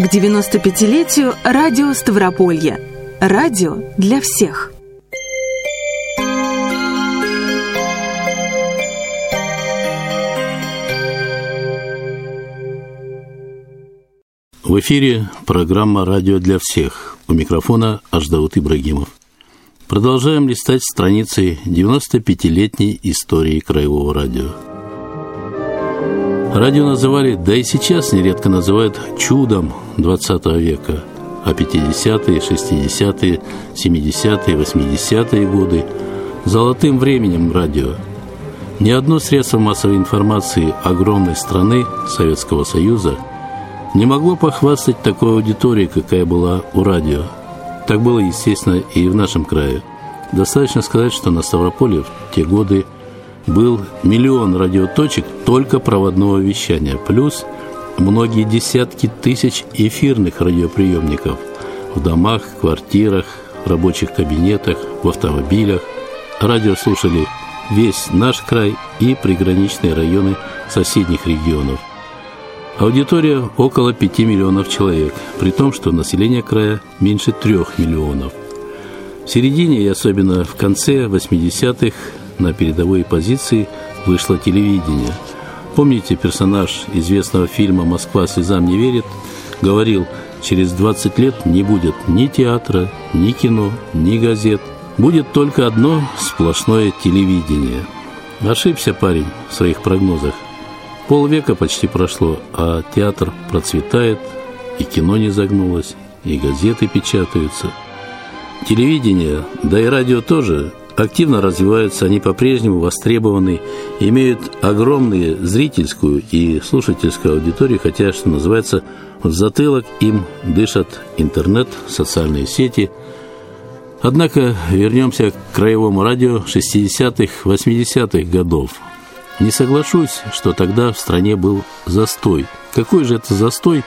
к 95-летию радио Ставрополья. Радио для всех. В эфире программа «Радио для всех». У микрофона Аждаут Ибрагимов. Продолжаем листать страницы 95-летней истории Краевого радио. Радио называли, да и сейчас нередко называют чудом 20 века, а 50-е, 60-е, 70-е, 80-е годы – золотым временем радио. Ни одно средство массовой информации огромной страны Советского Союза не могло похвастать такой аудиторией, какая была у радио – так было, естественно, и в нашем крае. Достаточно сказать, что на Ставрополе в те годы был миллион радиоточек только проводного вещания, плюс многие десятки тысяч эфирных радиоприемников в домах, квартирах, рабочих кабинетах, в автомобилях. Радио слушали весь наш край и приграничные районы соседних регионов. Аудитория около 5 миллионов человек, при том, что население края меньше 3 миллионов. В середине и особенно в конце 80-х на передовой позиции вышло телевидение. Помните, персонаж известного фильма «Москва слезам не верит» говорил, через 20 лет не будет ни театра, ни кино, ни газет. Будет только одно сплошное телевидение. Ошибся парень в своих прогнозах. Полвека почти прошло, а театр процветает, и кино не загнулось, и газеты печатаются. Телевидение, да и радио тоже активно развиваются, они по-прежнему востребованы, имеют огромную зрительскую и слушательскую аудиторию, хотя, что называется, в затылок им дышат интернет, социальные сети. Однако вернемся к краевому радио 60-х, 80-х годов – не соглашусь, что тогда в стране был застой. Какой же это застой,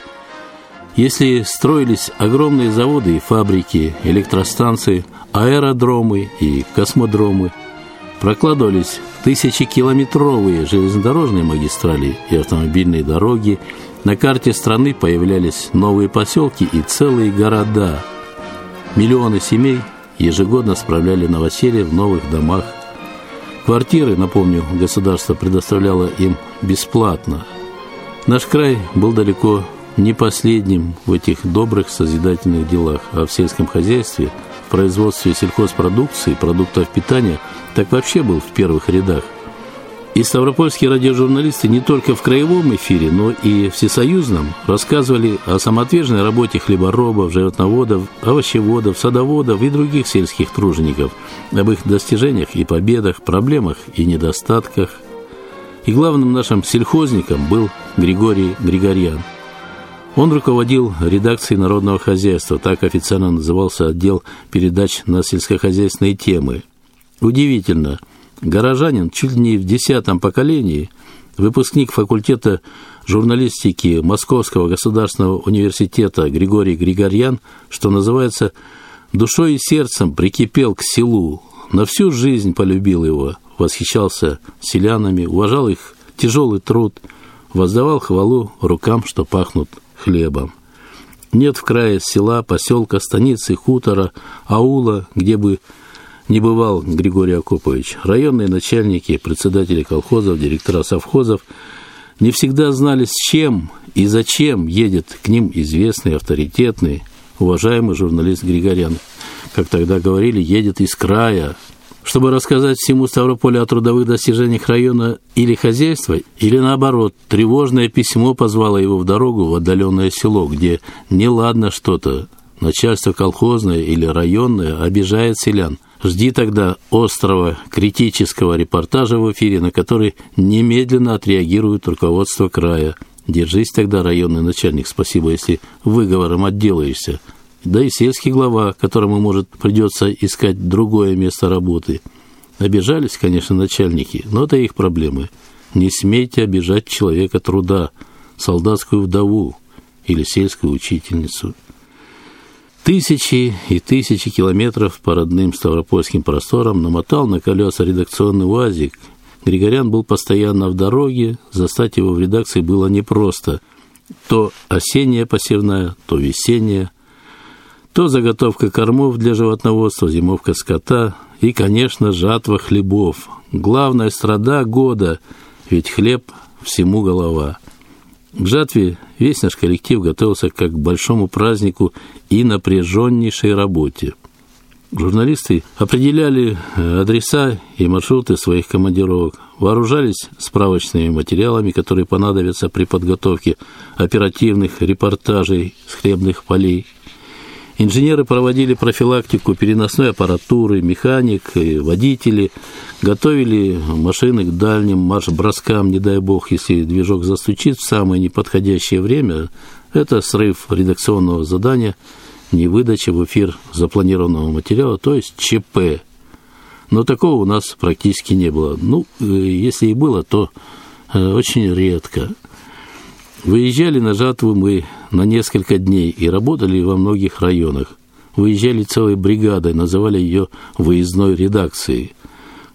если строились огромные заводы и фабрики, электростанции, аэродромы и космодромы, прокладывались тысячекилометровые железнодорожные магистрали и автомобильные дороги, на карте страны появлялись новые поселки и целые города. Миллионы семей ежегодно справляли новоселье в новых домах Квартиры, напомню, государство предоставляло им бесплатно. Наш край был далеко не последним в этих добрых созидательных делах, а в сельском хозяйстве, в производстве сельхозпродукции, продуктов питания, так вообще был в первых рядах. И ставропольские радиожурналисты не только в краевом эфире, но и всесоюзном рассказывали о самоотверженной работе хлеборобов, животноводов, овощеводов, садоводов и других сельских тружеников, об их достижениях и победах, проблемах и недостатках. И главным нашим сельхозником был Григорий Григорьян. Он руководил редакцией народного хозяйства, так официально назывался отдел передач на сельскохозяйственные темы. Удивительно – горожанин чуть ли не в десятом поколении, выпускник факультета журналистики Московского государственного университета Григорий Григорьян, что называется, душой и сердцем прикипел к селу, на всю жизнь полюбил его, восхищался селянами, уважал их тяжелый труд, воздавал хвалу рукам, что пахнут хлебом. Нет в крае села, поселка, станицы, хутора, аула, где бы не бывал Григорий Акопович. Районные начальники, председатели колхозов, директора совхозов не всегда знали, с чем и зачем едет к ним известный, авторитетный, уважаемый журналист Григорян. Как тогда говорили, едет из края, чтобы рассказать всему Ставрополю о трудовых достижениях района или хозяйства, или наоборот, тревожное письмо позвало его в дорогу в отдаленное село, где неладно что-то, начальство колхозное или районное обижает селян – Жди тогда острого критического репортажа в эфире, на который немедленно отреагирует руководство края. Держись тогда, районный начальник, спасибо, если выговором отделаешься. Да и сельский глава, которому, может, придется искать другое место работы. Обижались, конечно, начальники, но это их проблемы. Не смейте обижать человека труда, солдатскую вдову или сельскую учительницу. Тысячи и тысячи километров по родным ставропольским просторам намотал на колеса редакционный УАЗик. Григорян был постоянно в дороге, застать его в редакции было непросто. То осенняя посевная, то весенняя, то заготовка кормов для животноводства, зимовка скота и, конечно, жатва хлебов. Главная страда года, ведь хлеб всему голова. К жатве весь наш коллектив готовился как к большому празднику и напряженнейшей работе. Журналисты определяли э, адреса и маршруты своих командировок, вооружались справочными материалами, которые понадобятся при подготовке оперативных репортажей с хлебных полей – Инженеры проводили профилактику переносной аппаратуры, механик, водители, готовили машины к дальним марш-броскам, не дай бог, если движок застучит в самое неподходящее время, это срыв редакционного задания, не выдача в эфир запланированного материала, то есть ЧП. Но такого у нас практически не было. Ну, э, если и было, то э, очень редко. Выезжали на жатву мы на несколько дней и работали во многих районах. Выезжали целой бригадой, называли ее выездной редакцией.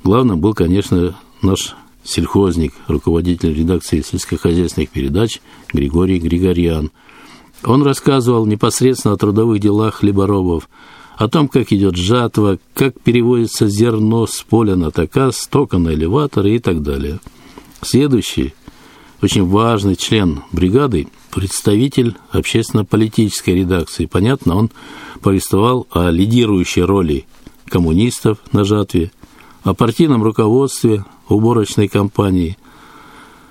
Главным был, конечно, наш сельхозник, руководитель редакции сельскохозяйственных передач Григорий Григорьян. Он рассказывал непосредственно о трудовых делах хлеборобов, о том, как идет жатва, как переводится зерно с поля на таказ, тока на элеваторы и так далее. Следующий очень важный член бригады, представитель общественно-политической редакции. Понятно, он повествовал о лидирующей роли коммунистов на жатве, о партийном руководстве уборочной кампании,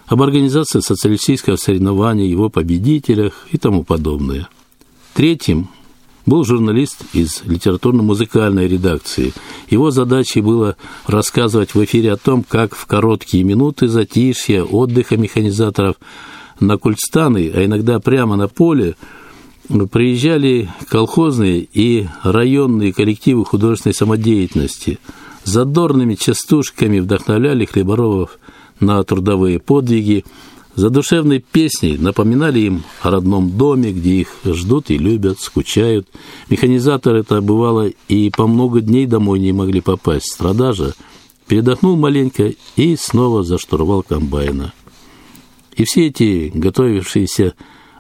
об организации социалистического соревнования, его победителях и тому подобное. Третьим был журналист из литературно-музыкальной редакции. Его задачей было рассказывать в эфире о том, как в короткие минуты затишья, отдыха механизаторов на Кульстаны, а иногда прямо на поле, приезжали колхозные и районные коллективы художественной самодеятельности. Задорными частушками вдохновляли хлеборобов на трудовые подвиги, задушевной песней напоминали им о родном доме, где их ждут и любят, скучают. Механизатор это бывало и по много дней домой не могли попасть. Страдажа передохнул маленько и снова заштурвал комбайна. И все эти готовившиеся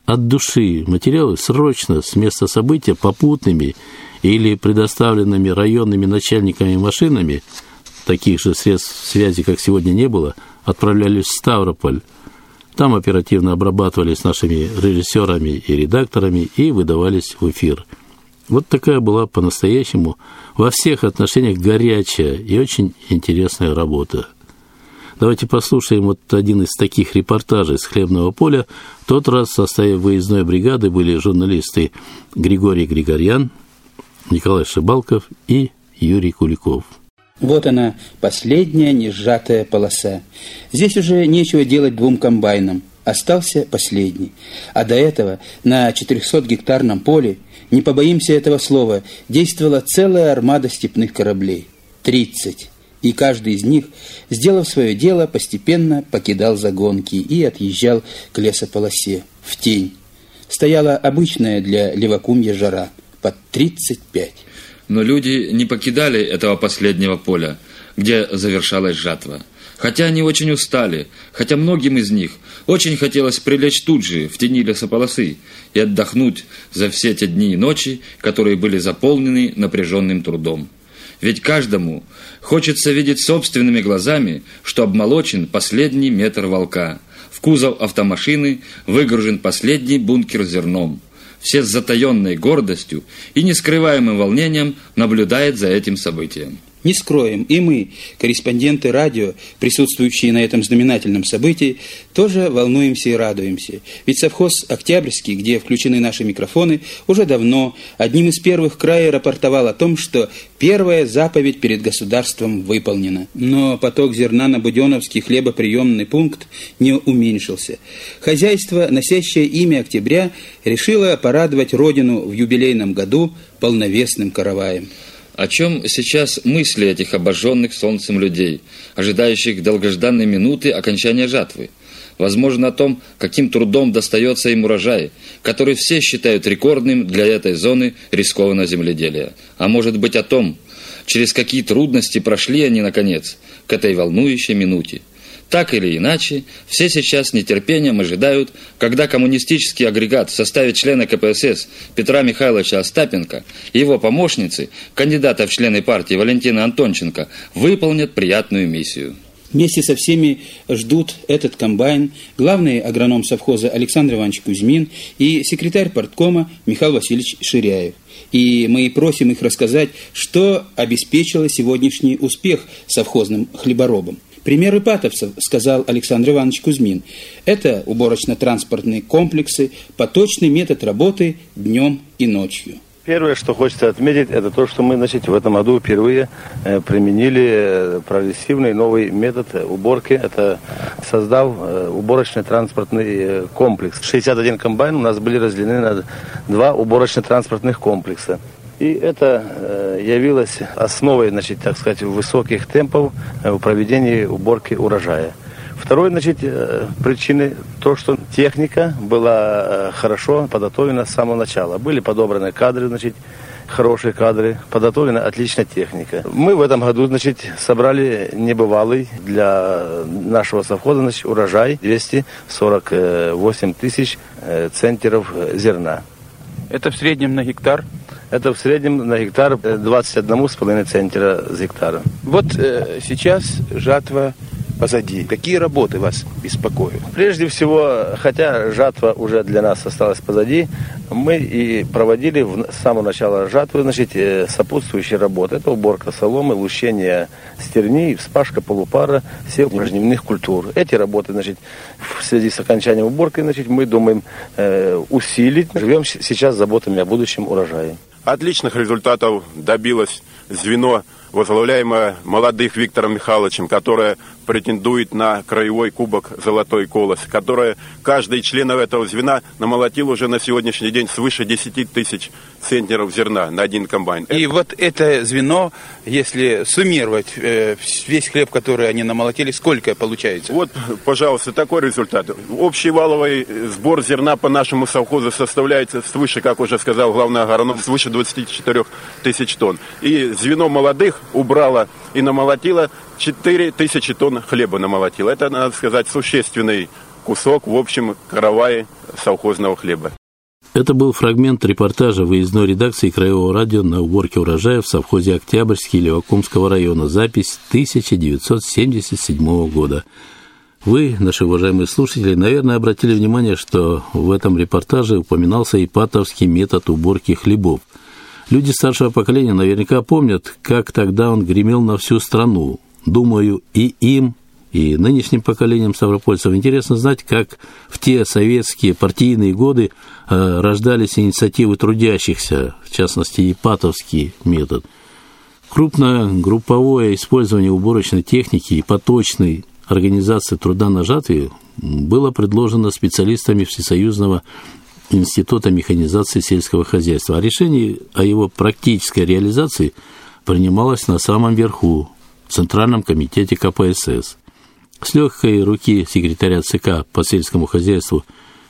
от души материалы срочно с места события попутными или предоставленными районными начальниками машинами, таких же средств связи, как сегодня не было, отправлялись в Ставрополь, там оперативно обрабатывались нашими режиссерами и редакторами и выдавались в эфир. Вот такая была по-настоящему во всех отношениях горячая и очень интересная работа. Давайте послушаем вот один из таких репортажей с хлебного поля. В тот раз в составе выездной бригады были журналисты Григорий Григорьян, Николай Шибалков и Юрий Куликов. Вот она, последняя несжатая полоса. Здесь уже нечего делать двум комбайнам. Остался последний. А до этого на 400-гектарном поле, не побоимся этого слова, действовала целая армада степных кораблей. Тридцать. И каждый из них, сделав свое дело, постепенно покидал загонки и отъезжал к лесополосе, в тень. Стояла обычная для левакумья жара, под 35. Но люди не покидали этого последнего поля, где завершалась жатва. Хотя они очень устали, хотя многим из них очень хотелось прилечь тут же, в тени лесополосы, и отдохнуть за все те дни и ночи, которые были заполнены напряженным трудом. Ведь каждому хочется видеть собственными глазами, что обмолочен последний метр волка. В кузов автомашины выгружен последний бункер зерном – все с затаенной гордостью и нескрываемым волнением наблюдает за этим событием. Не скроем, и мы, корреспонденты радио, присутствующие на этом знаменательном событии, тоже волнуемся и радуемся. Ведь совхоз «Октябрьский», где включены наши микрофоны, уже давно одним из первых края рапортовал о том, что первая заповедь перед государством выполнена. Но поток зерна на Буденовский хлебоприемный пункт не уменьшился. Хозяйство, носящее имя «Октября», решило порадовать родину в юбилейном году полновесным караваем. О чем сейчас мысли этих обожженных солнцем людей, ожидающих долгожданной минуты окончания жатвы? Возможно, о том, каким трудом достается им урожай, который все считают рекордным для этой зоны рискованного земледелия. А может быть о том, через какие трудности прошли они, наконец, к этой волнующей минуте. Так или иначе, все сейчас с нетерпением ожидают, когда коммунистический агрегат в составе члена КПСС Петра Михайловича Остапенко и его помощницы, кандидата в члены партии Валентина Антонченко, выполнят приятную миссию. Вместе со всеми ждут этот комбайн главный агроном совхоза Александр Иванович Кузьмин и секретарь парткома Михаил Васильевич Ширяев. И мы просим их рассказать, что обеспечило сегодняшний успех совхозным хлеборобам. Пример ипатовцев, сказал Александр Иванович Кузьмин, это уборочно-транспортные комплексы, поточный метод работы днем и ночью. Первое, что хочется отметить, это то, что мы значит, в этом году впервые э, применили э, прогрессивный новый метод уборки. Это создал э, уборочный транспортный комплекс. 61 комбайн у нас были разделены на два уборочно-транспортных комплекса. И это явилось основой, значит, так сказать, высоких темпов в проведении уборки урожая. Второй, значит, э, причины то, что техника была э, хорошо подготовлена с самого начала. Были подобраны кадры, значит, хорошие кадры, подготовлена отличная техника. Мы в этом году, значит, собрали небывалый для нашего совхоза, значит, урожай 248 тысяч э, центнеров зерна. Это в среднем на гектар? Это в среднем на гектар 21,5 центнера с гектара. Вот э, сейчас жатва позади? Какие работы вас беспокоят? Прежде всего, хотя жатва уже для нас осталась позади, мы и проводили с самого начала жатвы значит, э, сопутствующие работы. Это уборка соломы, лущение стерней, вспашка полупара всех жнивных культур. Эти работы значит, в связи с окончанием уборки значит, мы думаем э, усилить. Живем сейчас заботами о будущем урожае. Отличных результатов добилось звено возглавляемое молодых Виктором Михайловичем, которое претендует на краевой кубок «Золотой колос», которое каждый член этого звена намолотил уже на сегодняшний день свыше 10 тысяч центнеров зерна на один комбайн. И это... вот это звено, если суммировать э, весь хлеб, который они намолотили, сколько получается? Вот, пожалуйста, такой результат. Общий валовый сбор зерна по нашему совхозу составляет свыше, как уже сказал главный агроном, свыше 24 тысяч тонн. И звено молодых убрало и намолотило 4 тысячи тонн хлеба намолотило. Это, надо сказать, существенный кусок в общем каравае совхозного хлеба. Это был фрагмент репортажа выездной редакции Краевого радио на уборке урожая в совхозе Октябрьский Левакумского района. Запись 1977 года. Вы, наши уважаемые слушатели, наверное, обратили внимание, что в этом репортаже упоминался ипатовский метод уборки хлебов. Люди старшего поколения наверняка помнят, как тогда он гремел на всю страну. Думаю, и им, и нынешним поколениям ставропольцев интересно знать, как в те советские партийные годы э, рождались инициативы трудящихся, в частности, ипатовский метод. Крупное групповое использование уборочной техники и поточной организации труда на жатве было предложено специалистами Всесоюзного Института механизации сельского хозяйства. А решение о его практической реализации принималось на самом верху, в Центральном комитете КПСС. С легкой руки секретаря ЦК по сельскому хозяйству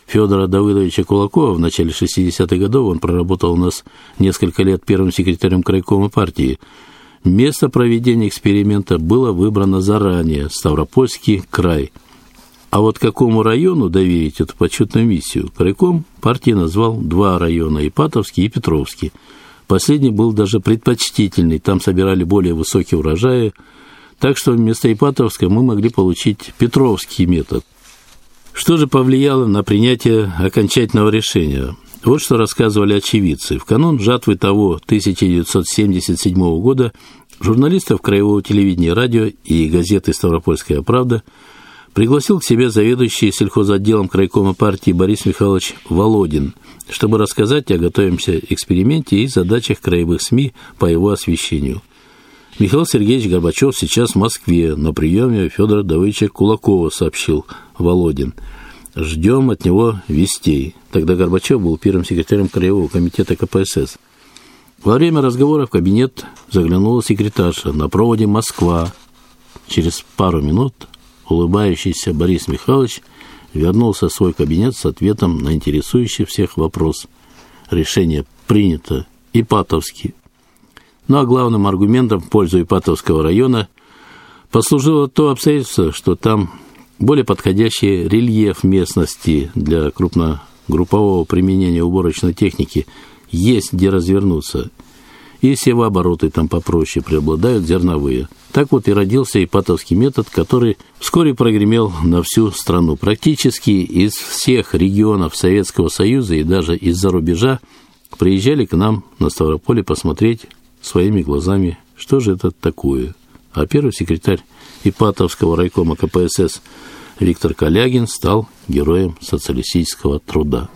Федора Давыдовича Кулакова в начале 60-х годов, он проработал у нас несколько лет первым секретарем крайкома партии, место проведения эксперимента было выбрано заранее – Ставропольский край. А вот какому району доверить эту почетную миссию, крайком партии назвал два района – Ипатовский и Петровский. Последний был даже предпочтительный, там собирали более высокие урожаи, так что вместо Ипатовска мы могли получить Петровский метод. Что же повлияло на принятие окончательного решения? Вот что рассказывали очевидцы. В канун жатвы того 1977 года журналистов Краевого телевидения радио и газеты «Ставропольская правда» пригласил к себе заведующий сельхозотделом крайкома партии Борис Михайлович Володин, чтобы рассказать о готовимся эксперименте и задачах краевых СМИ по его освещению. Михаил Сергеевич Горбачев сейчас в Москве на приеме Федора Давыдовича Кулакова, сообщил Володин. Ждем от него вестей. Тогда Горбачев был первым секретарем Краевого комитета КПСС. Во время разговора в кабинет заглянула секретарша на проводе Москва. Через пару минут улыбающийся Борис Михайлович вернулся в свой кабинет с ответом на интересующий всех вопрос. Решение принято. Ипатовский ну а главным аргументом в пользу Ипатовского района послужило то обстоятельство, что там более подходящий рельеф местности для крупногруппового применения уборочной техники, есть где развернуться. И севообороты там попроще преобладают зерновые. Так вот и родился ипатовский метод, который вскоре прогремел на всю страну. Практически из всех регионов Советского Союза и даже из-за рубежа приезжали к нам на Ставрополе посмотреть своими глазами, что же это такое. А первый секретарь Ипатовского райкома КПСС Виктор Калягин стал героем социалистического труда.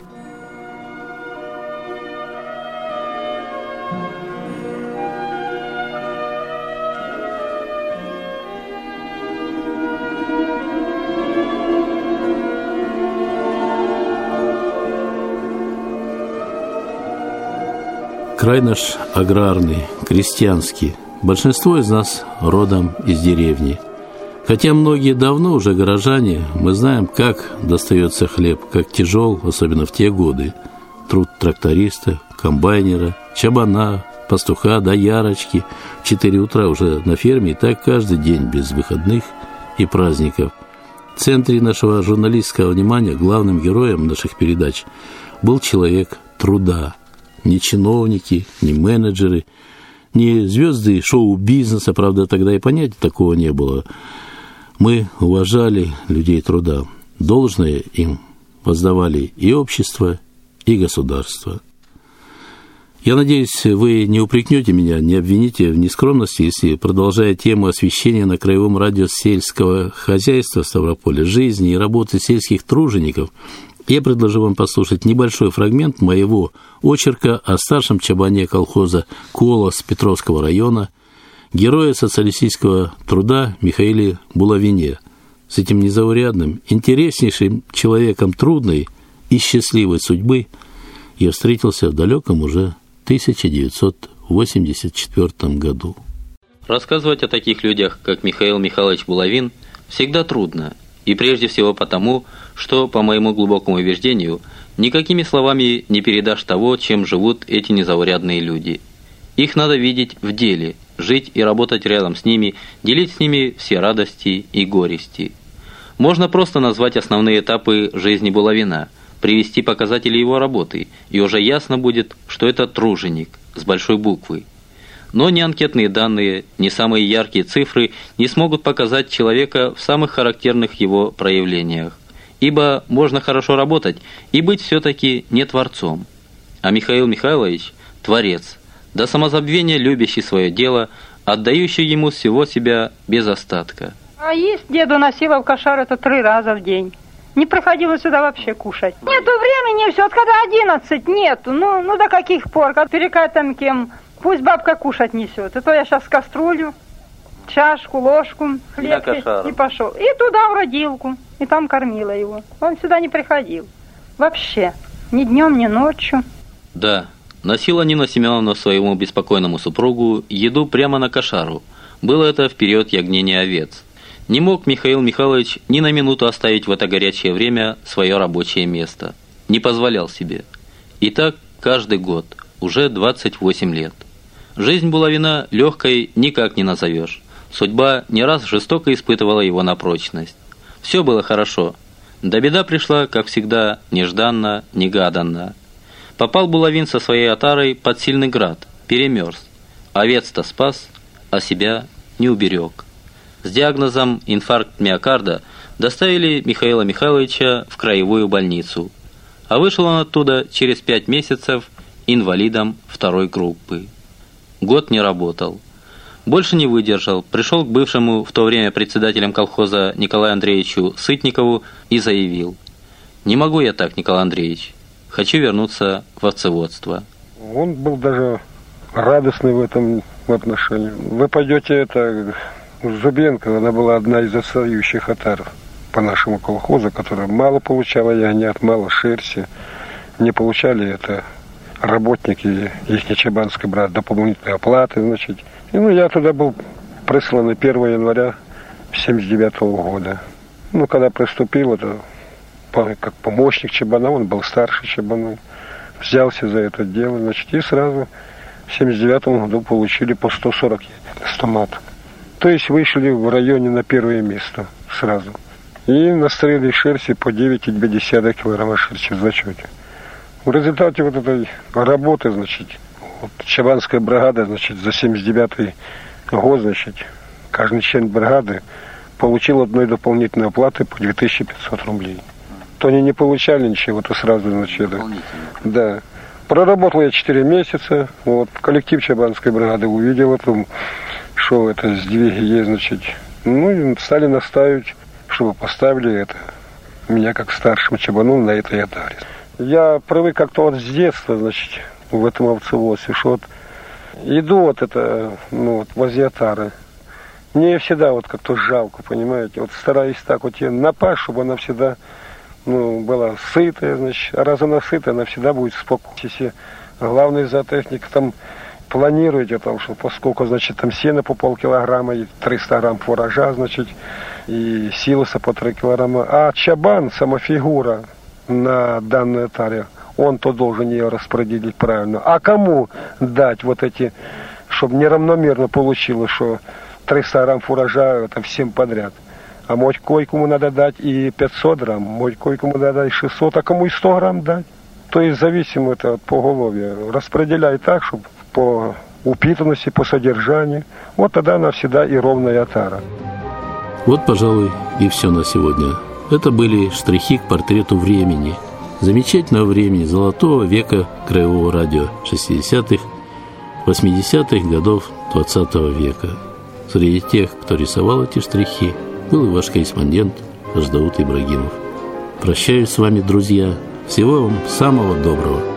Край наш аграрный, крестьянский. Большинство из нас родом из деревни. Хотя многие давно уже горожане, мы знаем, как достается хлеб, как тяжел, особенно в те годы. Труд тракториста, комбайнера, чабана, пастуха, доярочки. В 4 утра уже на ферме, и так каждый день без выходных и праздников. В центре нашего журналистского внимания главным героем наших передач был человек труда – ни чиновники, ни менеджеры, ни звезды шоу-бизнеса, правда, тогда и понятия такого не было. Мы уважали людей труда, должное им воздавали и общество, и государство. Я надеюсь, вы не упрекнете меня, не обвините в нескромности, если, продолжая тему освещения на краевом радио сельского хозяйства Ставрополя, жизни и работы сельских тружеников, я предложу вам послушать небольшой фрагмент моего очерка о старшем чабане колхоза «Колос» Петровского района, героя социалистического труда Михаиле Булавине. С этим незаурядным, интереснейшим человеком трудной и счастливой судьбы я встретился в далеком уже 1984 году. Рассказывать о таких людях, как Михаил Михайлович Булавин, всегда трудно, и прежде всего потому, что, по моему глубокому убеждению, никакими словами не передашь того, чем живут эти незаурядные люди. Их надо видеть в деле, жить и работать рядом с ними, делить с ними все радости и горести. Можно просто назвать основные этапы жизни Булавина, привести показатели его работы, и уже ясно будет, что это труженик с большой буквы. Но ни анкетные данные, ни самые яркие цифры не смогут показать человека в самых характерных его проявлениях ибо можно хорошо работать и быть все-таки не творцом. А Михаил Михайлович – творец, до самозабвения любящий свое дело, отдающий ему всего себя без остатка. А есть деду носила в это три раза в день. Не приходилось сюда вообще кушать. Нету времени, все, когда одиннадцать, нету. Ну, ну до каких пор, как перекатом кем, пусть бабка кушать несет. Это я сейчас кастрюлю, чашку, ложку, хлеб и, и пошел. И туда в родилку и там кормила его. Он сюда не приходил. Вообще. Ни днем, ни ночью. Да, носила Нина Семеновна своему беспокойному супругу еду прямо на кошару. Было это в период ягнения овец. Не мог Михаил Михайлович ни на минуту оставить в это горячее время свое рабочее место. Не позволял себе. И так каждый год, уже 28 лет. Жизнь Булавина легкой никак не назовешь. Судьба не раз жестоко испытывала его на прочность. Все было хорошо. Да беда пришла, как всегда, нежданно, негаданно. Попал Булавин со своей отарой под сильный град, перемерз. Овец-то спас, а себя не уберег. С диагнозом инфаркт миокарда доставили Михаила Михайловича в краевую больницу. А вышел он оттуда через пять месяцев инвалидом второй группы. Год не работал. Больше не выдержал, пришел к бывшему в то время председателем колхоза Николаю Андреевичу Сытникову и заявил. «Не могу я так, Николай Андреевич. Хочу вернуться в овцеводство». Он был даже радостный в этом отношении. Вы пойдете, это Зубенко, она была одна из отстающих отаров по нашему колхозу, которая мало получала ягнят, мало шерсти. Не получали это работники их Чебанской брат дополнительные оплаты, значит, и, ну, я туда был прислан 1 января 79 -го года. Ну, когда приступил, это как помощник Чебана, он был старше Чебана, взялся за это дело, значит, и сразу в 79 году получили по 140 стомат. То есть вышли в районе на первое место сразу. И настрелили шерсти по 9,2 килограмма шерсти в зачете. В результате вот этой работы, значит, вот Чабанская бригада, значит, за 79 год, значит, каждый член бригады получил одной дополнительной оплаты по 2500 рублей. То они не получали ничего, то сразу, значит, да. Проработал я 4 месяца, вот, коллектив Чабанской бригады увидел это, что это сдвиги есть, значит, ну, и стали настаивать, чтобы поставили это, меня как старшим чабану на этой атаре. Я привык как-то вот с детства, значит, в этом овцевозе, что вот иду вот это, ну, вот возле мне всегда вот как-то жалко, понимаете, вот стараюсь так вот ее напасть, чтобы она всегда, ну, была сытая, значит, а раз она сытая, она всегда будет спокойна. Если главный зоотехник там планируете, там, что поскольку, значит, там сено по полкилограмма и 300 грамм фуража, значит, и силоса по 3 килограмма. А чабан, сама фигура на данной таре, он то должен ее распределить правильно. А кому дать вот эти, чтобы неравномерно получилось, что 300 грамм фуража это всем подряд. А мой койкому надо дать и 500 грамм, мой койкому надо дать 600, а кому и 100 грамм дать. То есть зависимо это от поголовья. Распределяй так, чтобы по упитанности, по содержанию. Вот тогда она всегда и ровная отара. Вот, пожалуй, и все на сегодня. Это были штрихи к портрету времени. Замечательного времени золотого века краевого радио 60-х, 80-х годов 20 века. Среди тех, кто рисовал эти штрихи, был и ваш корреспондент Аждаут Ибрагимов. Прощаюсь с вами, друзья. Всего вам самого доброго.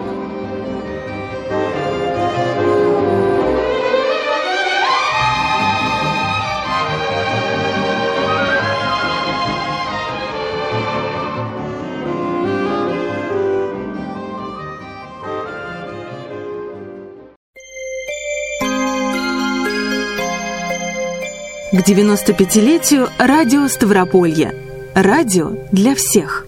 95-летию радио Ставрополья. Радио для всех.